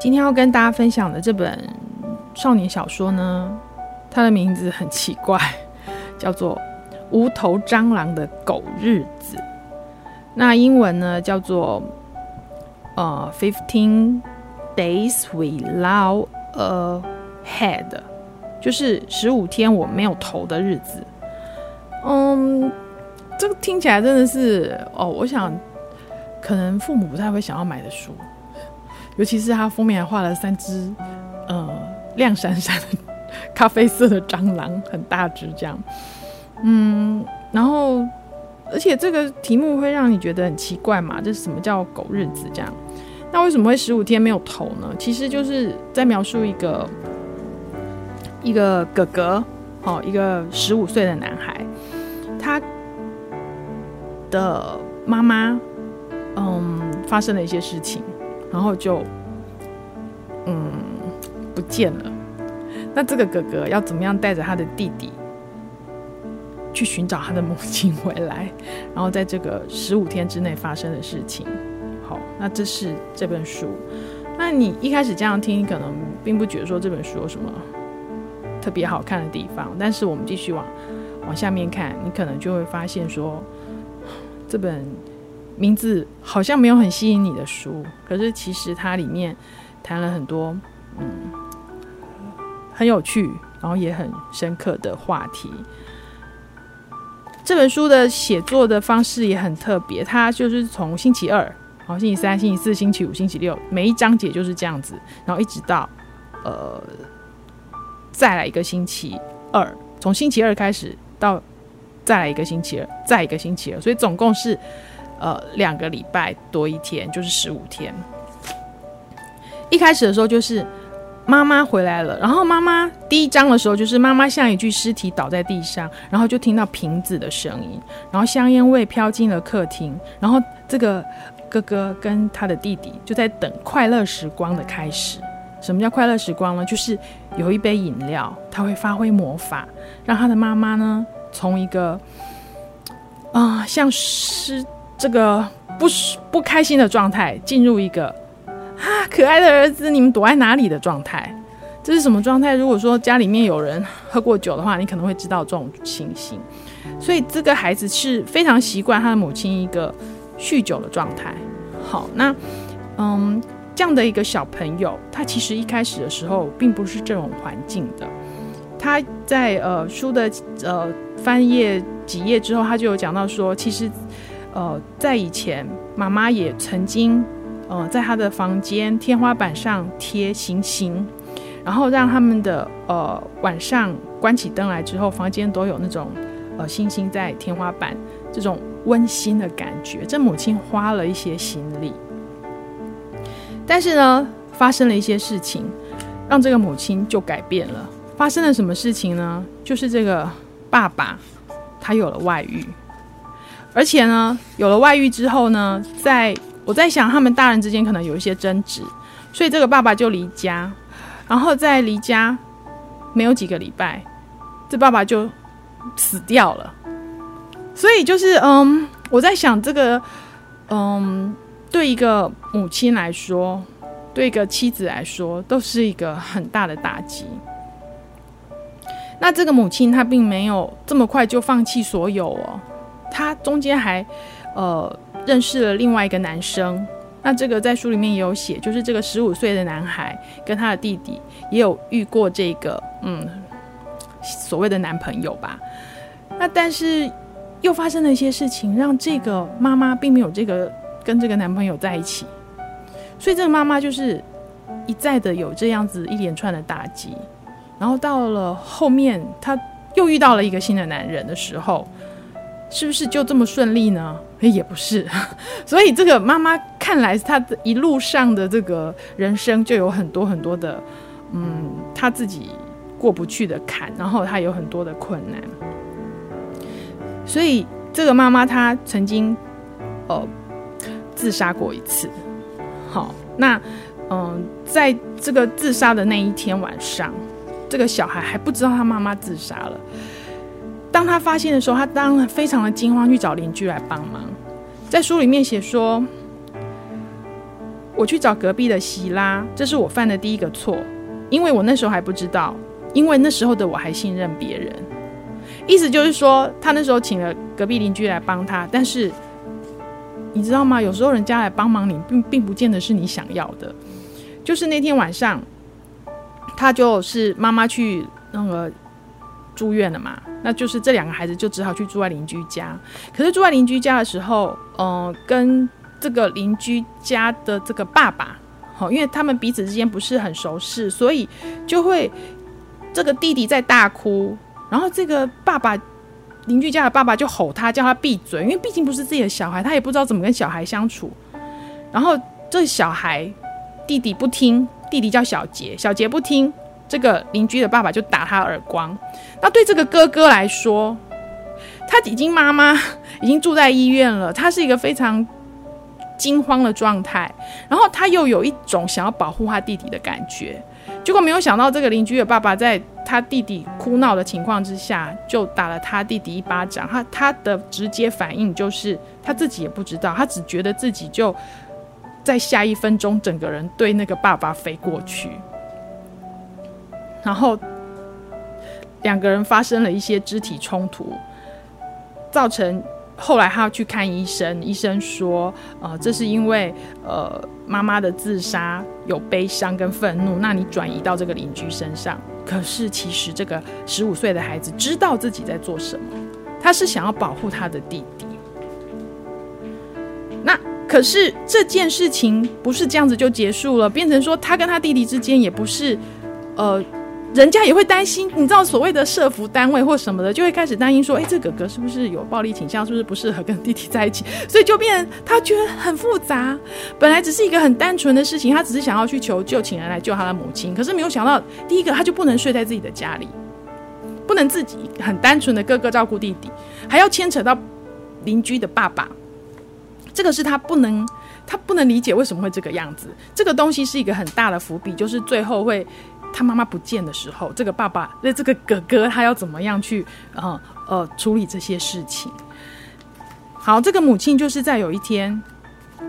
今天要跟大家分享的这本少年小说呢，它的名字很奇怪，叫做《无头蟑螂的狗日子》。那英文呢叫做呃，Fifteen Days Without a Head，就是十五天我没有头的日子。嗯，这个听起来真的是哦，我想可能父母不太会想要买的书。尤其是它封面还画了三只，呃，亮闪闪的 咖啡色的蟑螂，很大只这样。嗯，然后，而且这个题目会让你觉得很奇怪嘛？这是什么叫狗日子这样？那为什么会十五天没有头呢？其实就是在描述一个一个哥哥，哦，一个十五岁的男孩，他的妈妈，嗯，发生了一些事情。然后就，嗯，不见了。那这个哥哥要怎么样带着他的弟弟去寻找他的母亲回来？然后在这个十五天之内发生的事情。好，那这是这本书。那你一开始这样听，可能并不觉得说这本书有什么特别好看的地方。但是我们继续往往下面看，你可能就会发现说 这本。名字好像没有很吸引你的书，可是其实它里面谈了很多嗯很有趣，然后也很深刻的话题。这本书的写作的方式也很特别，它就是从星期二，然后星期三、星期四、星期五、星期六，每一章节就是这样子，然后一直到呃再来一个星期二，从星期二开始到再来一个星期二，再一个星期二，所以总共是。呃，两个礼拜多一天，就是十五天。一开始的时候就是妈妈回来了，然后妈妈第一章的时候就是妈妈像一具尸体倒在地上，然后就听到瓶子的声音，然后香烟味飘进了客厅，然后这个哥哥跟他的弟弟就在等快乐时光的开始。什么叫快乐时光呢？就是有一杯饮料，他会发挥魔法，让他的妈妈呢从一个啊、像是。这个不不开心的状态，进入一个啊可爱的儿子，你们躲在哪里的状态？这是什么状态？如果说家里面有人喝过酒的话，你可能会知道这种情形。所以这个孩子是非常习惯他的母亲一个酗酒的状态。好，那嗯，这样的一个小朋友，他其实一开始的时候并不是这种环境的。他在呃书的呃翻页几页之后，他就有讲到说，其实。呃，在以前，妈妈也曾经，呃，在她的房间天花板上贴星星，然后让他们的呃晚上关起灯来之后，房间都有那种呃星星在天花板这种温馨的感觉。这母亲花了一些心力，但是呢，发生了一些事情，让这个母亲就改变了。发生了什么事情呢？就是这个爸爸他有了外遇。而且呢，有了外遇之后呢，在我在想，他们大人之间可能有一些争执，所以这个爸爸就离家，然后在离家没有几个礼拜，这爸爸就死掉了。所以就是，嗯，我在想，这个，嗯，对一个母亲来说，对一个妻子来说，都是一个很大的打击。那这个母亲她并没有这么快就放弃所有哦。他中间还，呃，认识了另外一个男生。那这个在书里面也有写，就是这个十五岁的男孩跟他的弟弟也有遇过这个，嗯，所谓的男朋友吧。那但是又发生了一些事情，让这个妈妈并没有这个跟这个男朋友在一起。所以这个妈妈就是一再的有这样子一连串的打击。然后到了后面，她又遇到了一个新的男人的时候。是不是就这么顺利呢？也不是，所以这个妈妈看来，她一路上的这个人生就有很多很多的，嗯，她自己过不去的坎，然后她有很多的困难。所以这个妈妈她曾经，呃，自杀过一次。好，那嗯、在这个自杀的那一天晚上，这个小孩还不知道他妈妈自杀了。当他发现的时候，他当然非常的惊慌，去找邻居来帮忙。在书里面写说，我去找隔壁的希拉，这是我犯的第一个错，因为我那时候还不知道，因为那时候的我还信任别人。意思就是说，他那时候请了隔壁邻居来帮他，但是你知道吗？有时候人家来帮忙你，并并不见得是你想要的。就是那天晚上，他就是妈妈去那个住院了嘛，那就是这两个孩子就只好去住在邻居家。可是住在邻居家的时候，嗯、跟这个邻居家的这个爸爸，好，因为他们彼此之间不是很熟识，所以就会这个弟弟在大哭，然后这个爸爸邻居家的爸爸就吼他，叫他闭嘴，因为毕竟不是自己的小孩，他也不知道怎么跟小孩相处。然后这小孩弟弟不听，弟弟叫小杰，小杰不听，这个邻居的爸爸就打他耳光。那对这个哥哥来说，他已经妈妈已经住在医院了，他是一个非常。惊慌的状态，然后他又有一种想要保护他弟弟的感觉，结果没有想到这个邻居的爸爸在他弟弟哭闹的情况之下，就打了他弟弟一巴掌。他他的直接反应就是他自己也不知道，他只觉得自己就在下一分钟整个人对那个爸爸飞过去，然后两个人发生了一些肢体冲突，造成。后来他要去看医生，医生说，呃，这是因为呃妈妈的自杀有悲伤跟愤怒，那你转移到这个邻居身上。可是其实这个十五岁的孩子知道自己在做什么，他是想要保护他的弟弟。那可是这件事情不是这样子就结束了，变成说他跟他弟弟之间也不是，呃。人家也会担心，你知道所谓的社福单位或什么的，就会开始担心说，哎，这哥哥是不是有暴力倾向，是不是不适合跟弟弟在一起？所以就变他觉得很复杂。本来只是一个很单纯的事情，他只是想要去求救，请人来救他的母亲。可是没有想到，第一个他就不能睡在自己的家里，不能自己很单纯的哥哥照顾弟弟，还要牵扯到邻居的爸爸。这个是他不能，他不能理解为什么会这个样子。这个东西是一个很大的伏笔，就是最后会。他妈妈不见的时候，这个爸爸那这个哥哥他要怎么样去呃呃处理这些事情？好，这个母亲就是在有一天，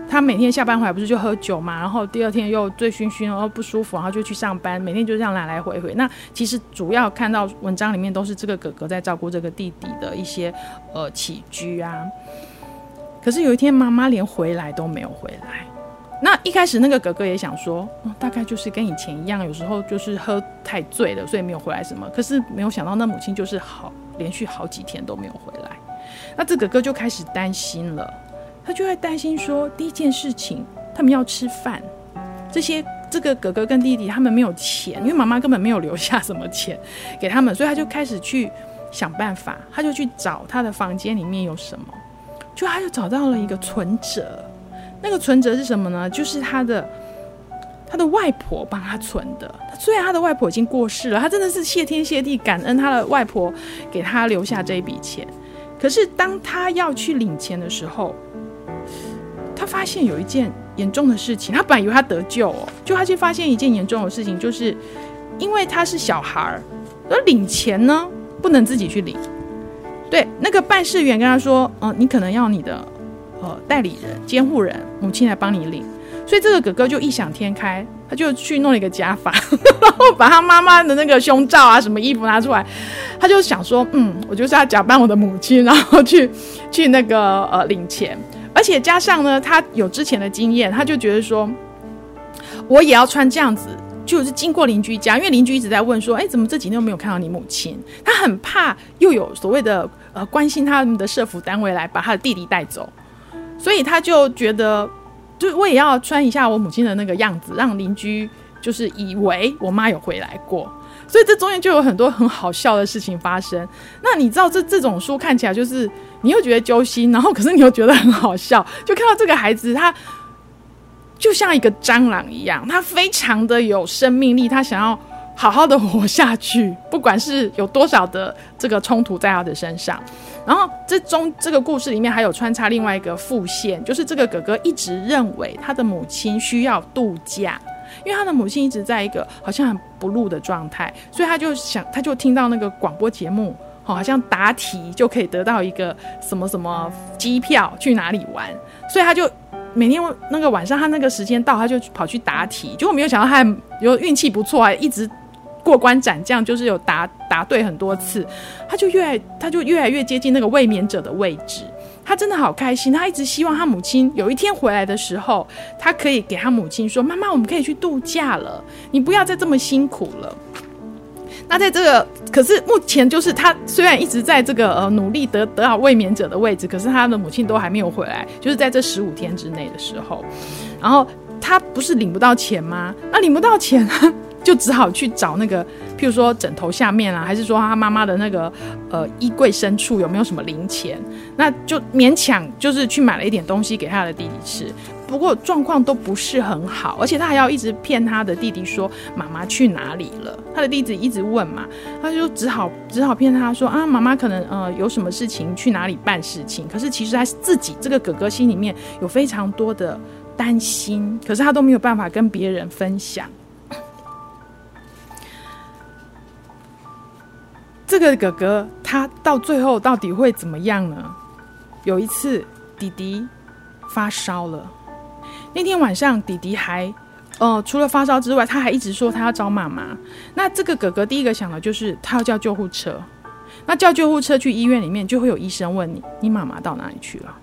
他每天下班回来不是就喝酒嘛，然后第二天又醉醺醺，然后不舒服，然后就去上班，每天就这样来来回回。那其实主要看到文章里面都是这个哥哥在照顾这个弟弟的一些呃起居啊。可是有一天妈妈连回来都没有回来。那一开始那个哥哥也想说，哦，大概就是跟以前一样，有时候就是喝太醉了，所以没有回来什么。可是没有想到，那母亲就是好连续好几天都没有回来。那这哥哥就开始担心了，他就会担心说，第一件事情，他们要吃饭，这些这个哥哥跟弟弟他们没有钱，因为妈妈根本没有留下什么钱 给他们，所以他就开始去想办法，他就去找他的房间里面有什么，就他就找到了一个存折。那个存折是什么呢？就是他的他的外婆帮他存的。虽然他的外婆已经过世了，他真的是谢天谢地感恩他的外婆给他留下这一笔钱。可是当他要去领钱的时候，他发现有一件严重的事情。他本来以为他得救哦，就他却发现一件严重的事情，就是因为他是小孩儿，而领钱呢不能自己去领。对，那个办事员跟他说：“嗯、你可能要你的。”呃，代理人、监护人、母亲来帮你领，所以这个哥哥就异想天开，他就去弄了一个假发，然后把他妈妈的那个胸罩啊、什么衣服拿出来，他就想说，嗯，我就是要假扮我的母亲，然后去去那个呃领钱，而且加上呢，他有之前的经验，他就觉得说，我也要穿这样子，就是经过邻居家，因为邻居一直在问说，哎，怎么这几天没有看到你母亲？他很怕又有所谓的呃关心他们的社福单位来把他的弟弟带走。所以他就觉得，就我也要穿一下我母亲的那个样子，让邻居就是以为我妈有回来过。所以这中间就有很多很好笑的事情发生。那你知道这这种书看起来就是你又觉得揪心，然后可是你又觉得很好笑，就看到这个孩子他就像一个蟑螂一样，他非常的有生命力，他想要。好好的活下去，不管是有多少的这个冲突在他的身上，然后这中这个故事里面还有穿插另外一个副线，就是这个哥哥一直认为他的母亲需要度假，因为他的母亲一直在一个好像很不入的状态，所以他就想，他就听到那个广播节目，好像答题就可以得到一个什么什么机票去哪里玩，所以他就每天那个晚上他那个时间到，他就跑去答题，结果没有想到他有运气不错啊，一直过关斩将，就是有答答对很多次，他就越来他就越来越接近那个卫冕者的位置。他真的好开心，他一直希望他母亲有一天回来的时候，他可以给他母亲说：“妈妈，我们可以去度假了，你不要再这么辛苦了。”那在这个，可是目前就是他虽然一直在这个呃努力得得到卫冕者的位置，可是他的母亲都还没有回来，就是在这十五天之内的时候，然后他不是领不到钱吗？那领不到钱啊，就只好去找那个。譬如说枕头下面啊，还是说他妈妈的那个呃衣柜深处有没有什么零钱？那就勉强就是去买了一点东西给他的弟弟吃。不过状况都不是很好，而且他还要一直骗他的弟弟说妈妈去哪里了。他的弟弟一直问嘛，他就只好只好骗他说啊，妈妈可能呃有什么事情去哪里办事情。可是其实他自己这个哥哥心里面有非常多的担心，可是他都没有办法跟别人分享。这个哥哥他到最后到底会怎么样呢？有一次弟弟发烧了，那天晚上弟弟还，呃，除了发烧之外，他还一直说他要找妈妈。那这个哥哥第一个想的就是他要叫救护车。那叫救护车去医院里面，就会有医生问你，你妈妈到哪里去了？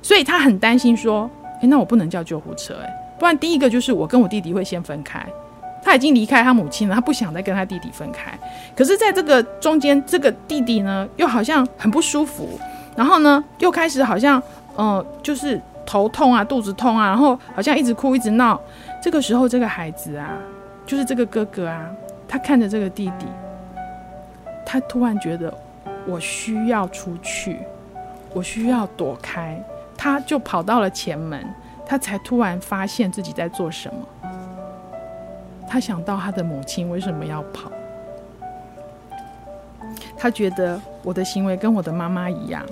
所以他很担心说，诶，那我不能叫救护车，诶，不然第一个就是我跟我弟弟会先分开。他已经离开他母亲了，他不想再跟他弟弟分开。可是，在这个中间，这个弟弟呢，又好像很不舒服，然后呢，又开始好像，呃，就是头痛啊，肚子痛啊，然后好像一直哭，一直闹。这个时候，这个孩子啊，就是这个哥哥啊，他看着这个弟弟，他突然觉得我需要出去，我需要躲开，他就跑到了前门，他才突然发现自己在做什么。他想到他的母亲为什么要跑？他觉得我的行为跟我的妈妈一样，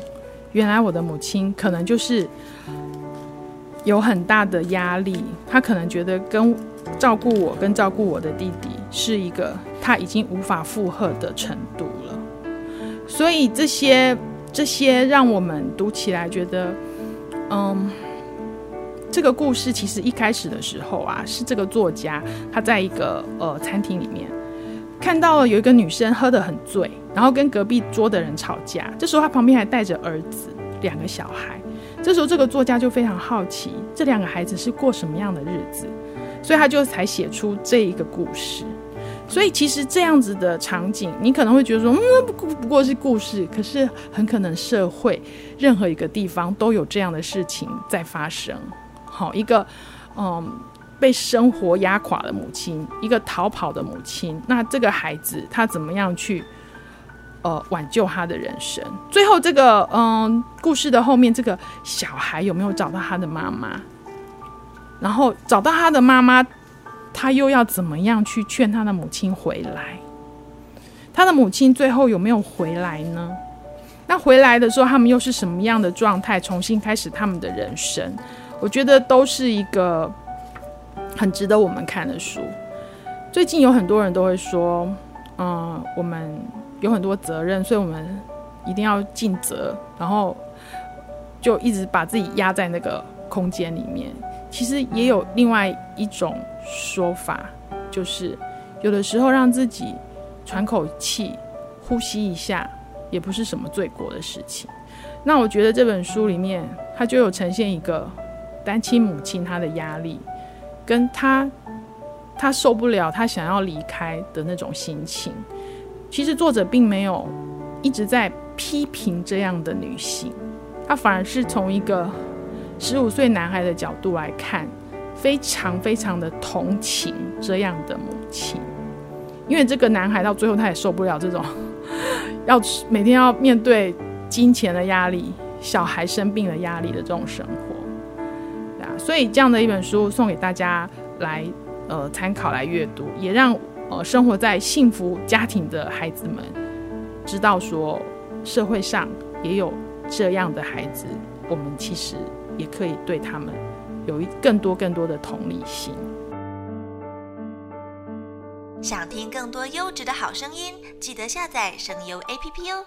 原来我的母亲可能就是有很大的压力，他可能觉得跟照顾我跟照顾我的弟弟是一个他已经无法负荷的程度了。所以这些这些让我们读起来觉得，嗯。这个故事其实一开始的时候啊，是这个作家他在一个呃餐厅里面看到了有一个女生喝得很醉，然后跟隔壁桌的人吵架。这时候他旁边还带着儿子两个小孩。这时候这个作家就非常好奇这两个孩子是过什么样的日子，所以他就才写出这一个故事。所以其实这样子的场景，你可能会觉得说，嗯，不不过是故事，可是很可能社会任何一个地方都有这样的事情在发生。好，一个，嗯，被生活压垮的母亲，一个逃跑的母亲，那这个孩子他怎么样去，呃，挽救他的人生？最后这个，嗯，故事的后面，这个小孩有没有找到他的妈妈？然后找到他的妈妈，他又要怎么样去劝他的母亲回来？他的母亲最后有没有回来呢？那回来的时候，他们又是什么样的状态？重新开始他们的人生？我觉得都是一个很值得我们看的书。最近有很多人都会说，嗯，我们有很多责任，所以我们一定要尽责，然后就一直把自己压在那个空间里面。其实也有另外一种说法，就是有的时候让自己喘口气、呼吸一下，也不是什么罪过的事情。那我觉得这本书里面，它就有呈现一个。单亲母亲她的压力，跟她她受不了，她想要离开的那种心情，其实作者并没有一直在批评这样的女性，她反而是从一个十五岁男孩的角度来看，非常非常的同情这样的母亲，因为这个男孩到最后他也受不了这种 要每天要面对金钱的压力、小孩生病的压力的这种生活。所以这样的一本书送给大家来呃参考来阅读，也让呃生活在幸福家庭的孩子们知道说，社会上也有这样的孩子，我们其实也可以对他们有一更多更多的同理心。想听更多优质的好声音，记得下载声优 APP 哦。